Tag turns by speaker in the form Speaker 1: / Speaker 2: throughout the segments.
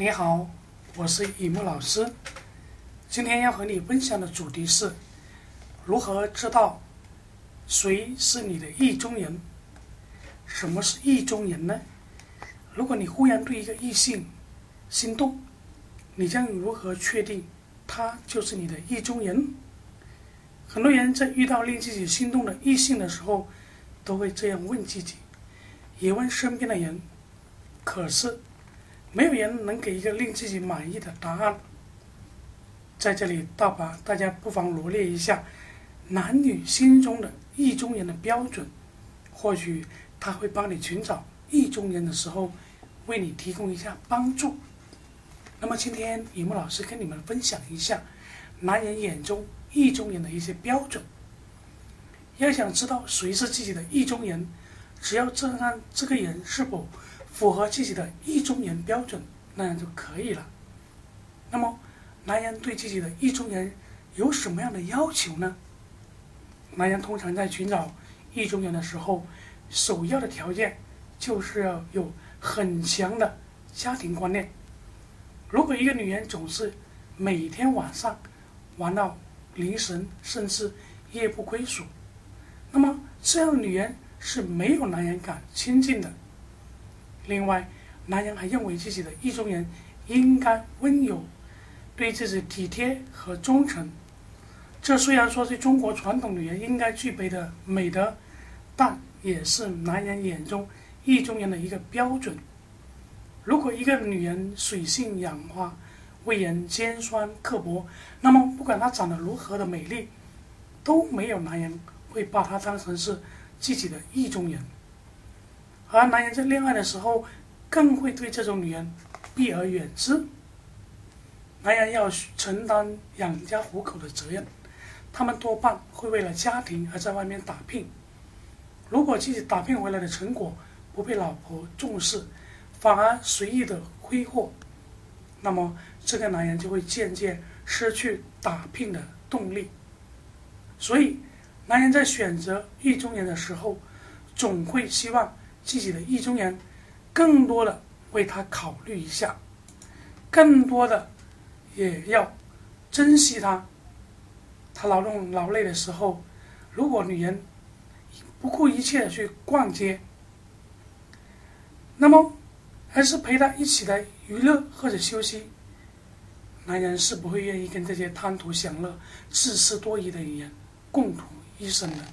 Speaker 1: 你好，我是雨木老师。今天要和你分享的主题是如何知道谁是你的意中人。什么是意中人呢？如果你忽然对一个异性心动，你将如何确定他就是你的意中人？很多人在遇到令自己心动的异性的时候，都会这样问自己，也问身边的人。可是，没有人能给一个令自己满意的答案。在这里，大把大家不妨罗列一下男女心中的意中人的标准，或许他会帮你寻找意中人的时候，为你提供一下帮助。那么，今天雨木老师跟你们分享一下男人眼中意中人的一些标准。要想知道谁是自己的意中人，只要这看这个人是否。符合自己的意中人标准，那样就可以了。那么，男人对自己的意中人有什么样的要求呢？男人通常在寻找意中人的时候，首要的条件就是要有很强的家庭观念。如果一个女人总是每天晚上玩到凌晨，甚至夜不归宿，那么这样的女人是没有男人敢亲近的。另外，男人还认为自己的意中人应该温柔，对自己体贴和忠诚。这虽然说是中国传统女人应该具备的美德，但也是男人眼中意中人的一个标准。如果一个女人水性杨花，为人尖酸刻薄，那么不管她长得如何的美丽，都没有男人会把她当成是自己的意中人。而男人在恋爱的时候，更会对这种女人避而远之。男人要承担养家糊口的责任，他们多半会为了家庭而在外面打拼。如果自己打拼回来的成果不被老婆重视，反而随意的挥霍，那么这个男人就会渐渐失去打拼的动力。所以，男人在选择意中人的时候，总会希望。自己的意中人，更多的为他考虑一下，更多的也要珍惜他。他劳动劳累的时候，如果女人不顾一切的去逛街，那么还是陪他一起来娱乐或者休息，男人是不会愿意跟这些贪图享乐、自私多疑的女人共度一生的。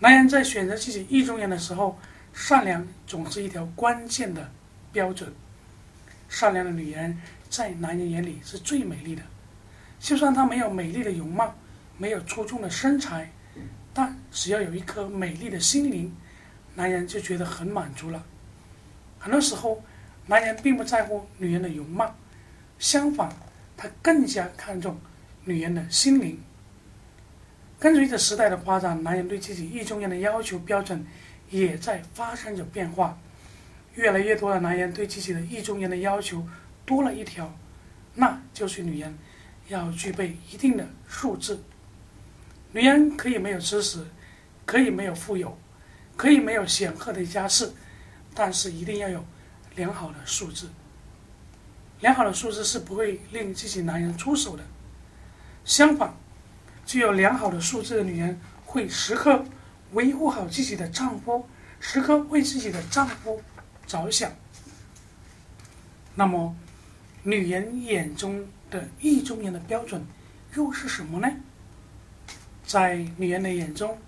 Speaker 1: 男人在选择自己意中人的时候，善良总是一条关键的标准。善良的女人在男人眼里是最美丽的，就算她没有美丽的容貌，没有出众的身材，但只要有一颗美丽的心灵，男人就觉得很满足了。很多时候，男人并不在乎女人的容貌，相反，他更加看重女人的心灵。跟随着时代的发展，男人对自己意中人的要求标准。也在发生着变化，越来越多的男人对自己的意中人的要求多了一条，那就是女人要具备一定的素质。女人可以没有知识，可以没有富有，可以没有显赫的家世，但是一定要有良好的素质。良好的素质是不会令自己男人出手的。相反，具有良好的素质的女人会时刻。维护好自己的丈夫，时刻为自己的丈夫着想。那么，女人眼中的意中人的标准又是什么呢？在女人的眼中，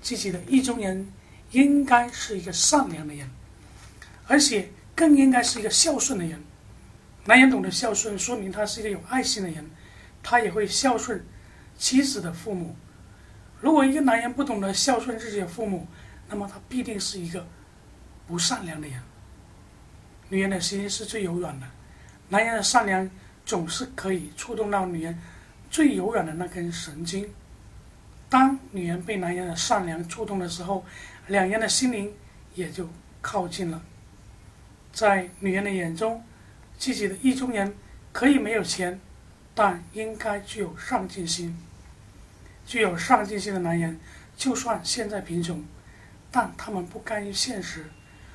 Speaker 1: 自己的意中人应该是一个善良的人，而且更应该是一个孝顺的人。男人懂得孝顺，说明他是一个有爱心的人，他也会孝顺妻子的父母。如果一个男人不懂得孝顺自己的父母，那么他必定是一个不善良的人。女人的心是最柔软的，男人的善良总是可以触动到女人最柔软的那根神经。当女人被男人的善良触动的时候，两人的心灵也就靠近了。在女人的眼中，自己的意中人可以没有钱，但应该具有上进心。具有上进心的男人，就算现在贫穷，但他们不甘于现实，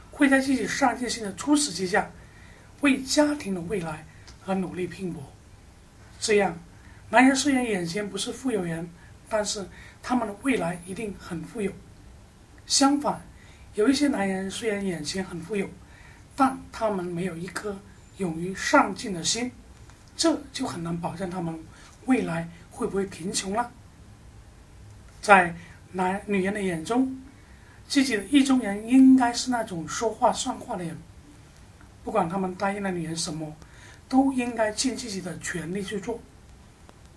Speaker 1: 会在自己上进心的驱使之下，为家庭的未来而努力拼搏。这样，男人虽然眼前不是富有人，但是他们的未来一定很富有。相反，有一些男人虽然眼前很富有，但他们没有一颗勇于上进的心，这就很难保证他们未来会不会贫穷了。在男女人的眼中，自己的意中人应该是那种说话算话的人，不管他们答应了女人什么，都应该尽自己的全力去做。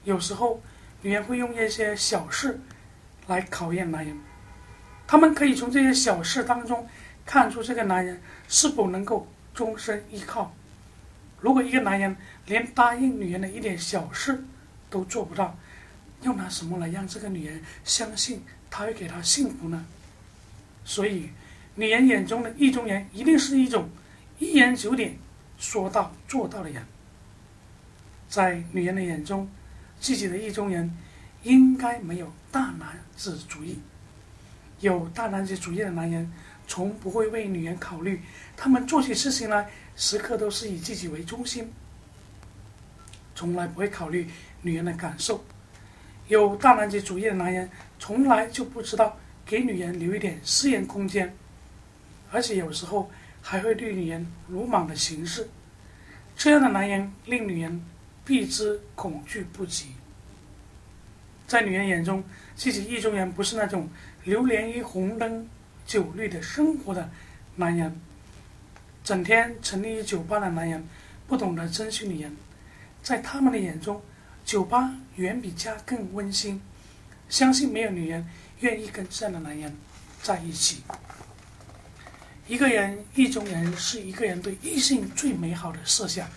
Speaker 1: 有时候，女人会用一些小事来考验男人。他们可以从这些小事当中看出这个男人是否能够终身依靠。如果一个男人连答应女人的一点小事都做不到，又拿什么来让这个女人相信他会给她幸福呢？所以，女人眼中的意中人一定是一种一言九鼎、说到做到的人。在女人的眼中，自己的意中人应该没有大男子主义。有大男子主义的男人，从不会为女人考虑，他们做起事情来，时刻都是以自己为中心，从来不会考虑女人的感受。有大男子主义的男人，从来就不知道给女人留一点私人空间，而且有时候还会对女人鲁莽的行事。这样的男人令女人避之恐惧不及。在女人眼中，自己意中人不是那种。流连于红灯酒绿的生活的男人，整天沉溺于酒吧的男人，不懂得珍惜女人，在他们的眼中，酒吧远比家更温馨。相信没有女人愿意跟这样的男人在一起。一个人意中人是一个人对异性最美好的设想。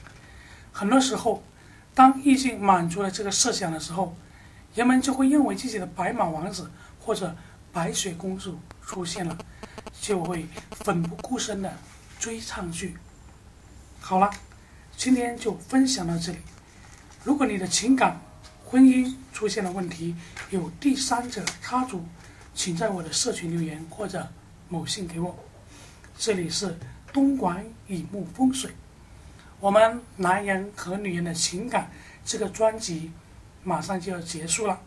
Speaker 1: 很多时候，当异性满足了这个设想的时候，人们就会认为自己的白马王子或者。白雪公主出现了，就会奋不顾身的追上去。好了，今天就分享到这里。如果你的情感、婚姻出现了问题，有第三者插足，请在我的社群留言或者某信给我。这里是东莞雨木风水，我们男人和女人的情感这个专辑马上就要结束了。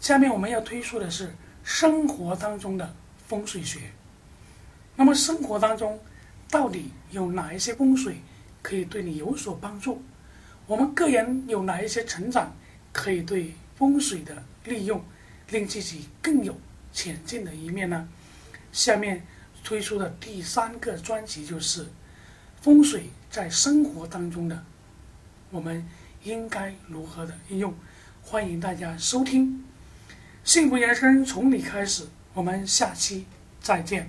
Speaker 1: 下面我们要推出的是。生活当中的风水学，那么生活当中到底有哪一些风水可以对你有所帮助？我们个人有哪一些成长可以对风水的利用，令自己更有前进的一面呢？下面推出的第三个专辑就是风水在生活当中的，我们应该如何的应用？欢迎大家收听。幸福人生从你开始，我们下期再见。